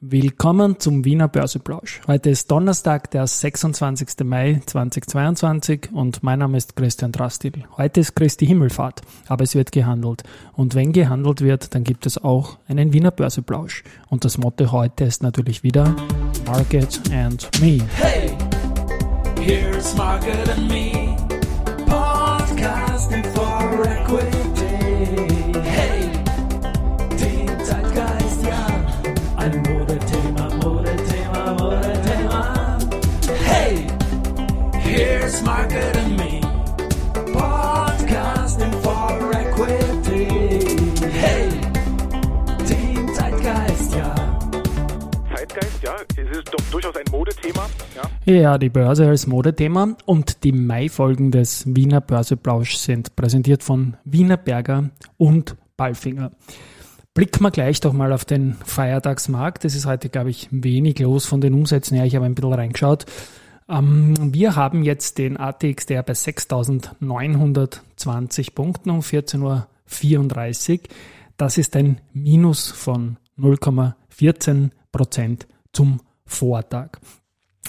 Willkommen zum Wiener Börseplausch. Heute ist Donnerstag, der 26. Mai 2022 und mein Name ist Christian Drastil. Heute ist Christi Himmelfahrt, aber es wird gehandelt. Und wenn gehandelt wird, dann gibt es auch einen Wiener Börseplausch. Und das Motto heute ist natürlich wieder Market and Me. Hey, here's Market and Me, Ja. Die Börse als Modethema und die Mai-Folgen des Wiener Börseplausch sind präsentiert von Wiener Berger und Ballfinger. Blicken wir gleich doch mal auf den Feiertagsmarkt. Es ist heute, glaube ich, wenig los von den Umsätzen her. Ich habe ein bisschen reingeschaut. Ähm, wir haben jetzt den ATXDR bei 6.920 Punkten um 14.34 Uhr. Das ist ein Minus von 0,14 Prozent zum Vortag.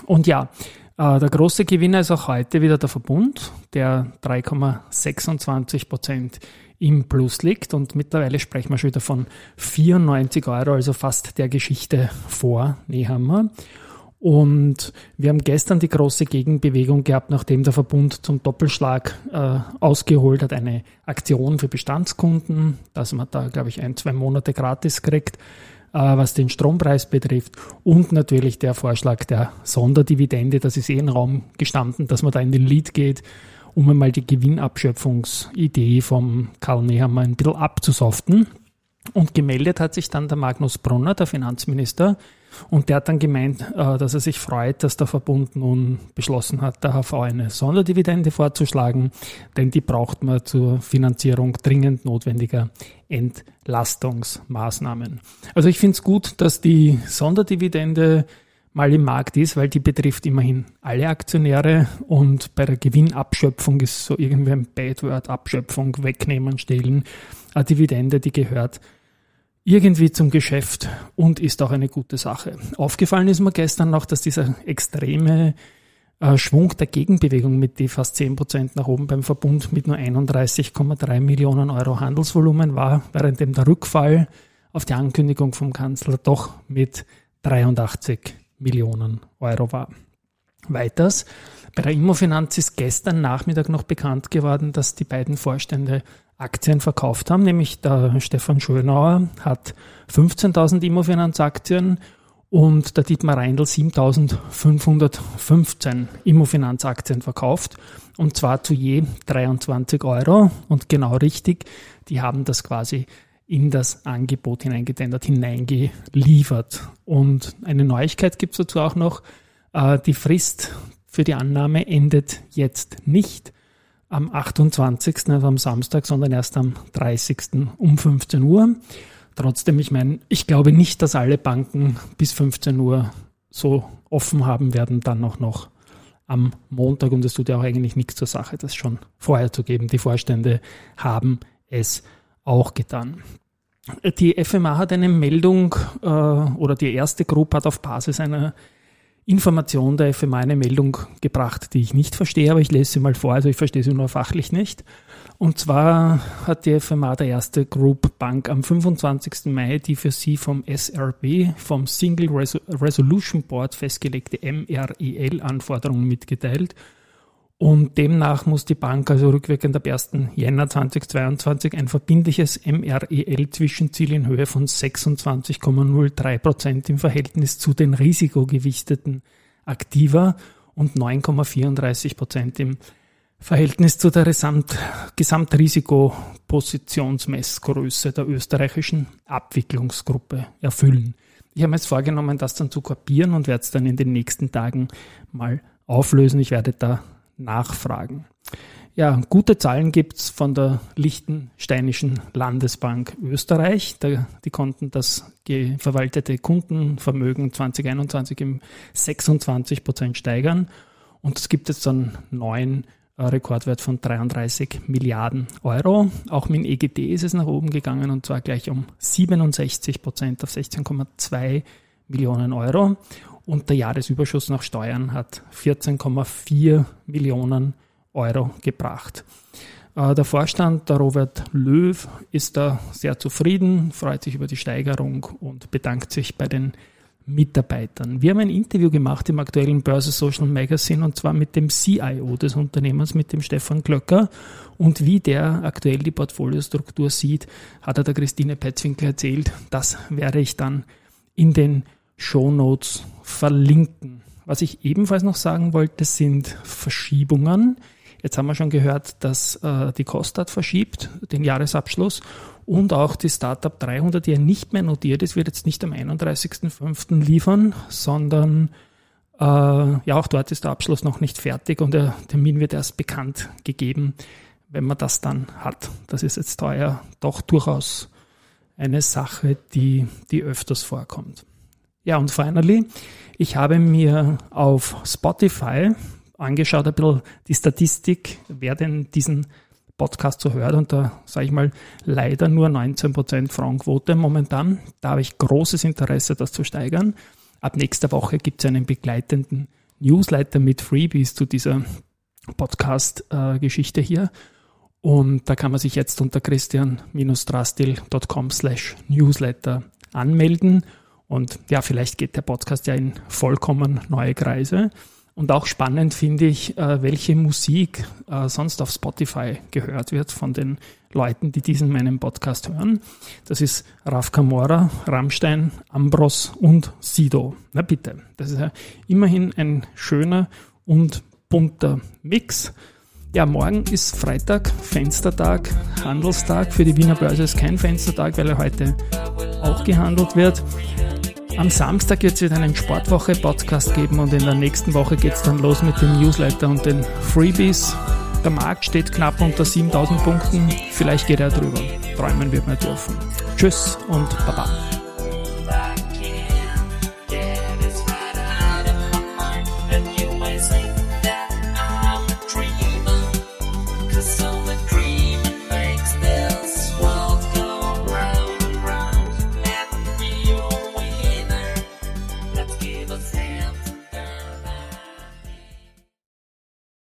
Und ja, äh, der große Gewinner ist auch heute wieder der Verbund, der 3,26 Prozent im Plus liegt. Und mittlerweile sprechen wir schon wieder von 94 Euro, also fast der Geschichte vor. Nehammer. Und wir haben gestern die große Gegenbewegung gehabt, nachdem der Verbund zum Doppelschlag äh, ausgeholt hat, eine Aktion für Bestandskunden, dass man da, glaube ich, ein, zwei Monate gratis kriegt, was den Strompreis betrifft. Und natürlich der Vorschlag der Sonderdividende, das ist eh im Raum gestanden, dass man da in den Lead geht, um einmal die Gewinnabschöpfungsidee vom Karl Nehammer ein bisschen abzusoften. Und gemeldet hat sich dann der Magnus Brunner, der Finanzminister, und der hat dann gemeint, äh, dass er sich freut, dass der Verbund nun beschlossen hat, der HV eine Sonderdividende vorzuschlagen, denn die braucht man zur Finanzierung dringend notwendiger Entlastungsmaßnahmen. Also ich finde es gut, dass die Sonderdividende mal im Markt ist, weil die betrifft immerhin alle Aktionäre und bei der Gewinnabschöpfung ist so irgendwie ein Bad Word, Abschöpfung, wegnehmen, stehlen. Eine Dividende, die gehört irgendwie zum Geschäft und ist auch eine gute Sache. Aufgefallen ist mir gestern noch, dass dieser extreme äh, Schwung der Gegenbewegung mit die fast 10% nach oben beim Verbund mit nur 31,3 Millionen Euro Handelsvolumen war, während dem der Rückfall auf die Ankündigung vom Kanzler doch mit 83 Millionen Euro war. Weiters, bei der Immofinanz ist gestern Nachmittag noch bekannt geworden, dass die beiden Vorstände Aktien verkauft haben, nämlich der Stefan Schönauer hat 15.000 Immofinanz-Aktien und der Dietmar Reindl 7.515 Immofinanz-Aktien verkauft und zwar zu je 23 Euro und genau richtig, die haben das quasi in das Angebot hineingedendert, hineingeliefert. Und eine Neuigkeit gibt es dazu auch noch, äh, die Frist für die Annahme endet jetzt nicht am 28., also am Samstag, sondern erst am 30. um 15 Uhr. Trotzdem, ich meine, ich glaube nicht, dass alle Banken bis 15 Uhr so offen haben werden, dann auch noch am Montag. Und es tut ja auch eigentlich nichts zur Sache, das schon vorher zu geben. Die Vorstände haben es auch getan. Die FMA hat eine Meldung äh, oder die erste Gruppe hat auf Basis einer Information der FMA eine Meldung gebracht, die ich nicht verstehe, aber ich lese sie mal vor, also ich verstehe sie nur fachlich nicht. Und zwar hat die FMA der erste Group Bank am 25. Mai die für sie vom SRB, vom Single Resolution Board festgelegte MREL-Anforderungen mitgeteilt und demnach muss die Bank also rückwirkend ab 1. Jänner 2022 ein verbindliches MREL-Zwischenziel in Höhe von 26,03 Prozent im Verhältnis zu den risikogewichteten Aktiva und 9,34 Prozent im Verhältnis zu der Gesamt Gesamtrisikopositionsmessgröße der österreichischen Abwicklungsgruppe erfüllen. Ich habe mir jetzt vorgenommen, das dann zu kopieren und werde es dann in den nächsten Tagen mal auflösen. Ich werde da nachfragen. Ja, gute Zahlen gibt's von der Liechtensteinischen Landesbank Österreich. Da, die konnten das verwaltete Kundenvermögen 2021 im 26 Prozent steigern. Und es gibt jetzt einen neuen äh, Rekordwert von 33 Milliarden Euro. Auch mit dem EGT ist es nach oben gegangen und zwar gleich um 67 Prozent auf 16,2 Millionen Euro und der Jahresüberschuss nach Steuern hat 14,4 Millionen Euro gebracht. Äh, der Vorstand, der Robert Löw, ist da sehr zufrieden, freut sich über die Steigerung und bedankt sich bei den Mitarbeitern. Wir haben ein Interview gemacht im aktuellen Börse Social Magazine und zwar mit dem CIO des Unternehmens, mit dem Stefan Klöcker. Und wie der aktuell die Portfoliostruktur sieht, hat er der Christine Petzwinkel erzählt. Das werde ich dann in den Show Notes verlinken. Was ich ebenfalls noch sagen wollte, sind Verschiebungen. Jetzt haben wir schon gehört, dass äh, die Kostat verschiebt, den Jahresabschluss und auch die Startup 300, die ja nicht mehr notiert ist, wird jetzt nicht am 31.05. liefern, sondern äh, ja, auch dort ist der Abschluss noch nicht fertig und der Termin wird erst bekannt gegeben, wenn man das dann hat. Das ist jetzt teuer doch durchaus eine Sache, die, die öfters vorkommt. Ja, und finally, ich habe mir auf Spotify angeschaut, ein bisschen die Statistik, wer denn diesen Podcast so hört. Und da sage ich mal, leider nur 19% Frauenquote momentan. Da habe ich großes Interesse, das zu steigern. Ab nächster Woche gibt es einen begleitenden Newsletter mit Freebies zu dieser Podcast-Geschichte hier. Und da kann man sich jetzt unter christian-drastil.com slash newsletter anmelden. Und ja, vielleicht geht der Podcast ja in vollkommen neue Kreise. Und auch spannend finde ich, äh, welche Musik äh, sonst auf Spotify gehört wird von den Leuten, die diesen meinen Podcast hören. Das ist Raf Kamora, Rammstein, Ambros und Sido. Na bitte, das ist ja immerhin ein schöner und bunter Mix. Ja, morgen ist Freitag, Fenstertag, Handelstag. Für die Wiener Börse ist kein Fenstertag, weil er heute auch gehandelt wird. Am Samstag wird es wieder einen Sportwoche-Podcast geben und in der nächsten Woche geht es dann los mit dem Newsletter und den Freebies. Der Markt steht knapp unter 7000 Punkten. Vielleicht geht er drüber. Träumen wird man dürfen. Tschüss und Baba.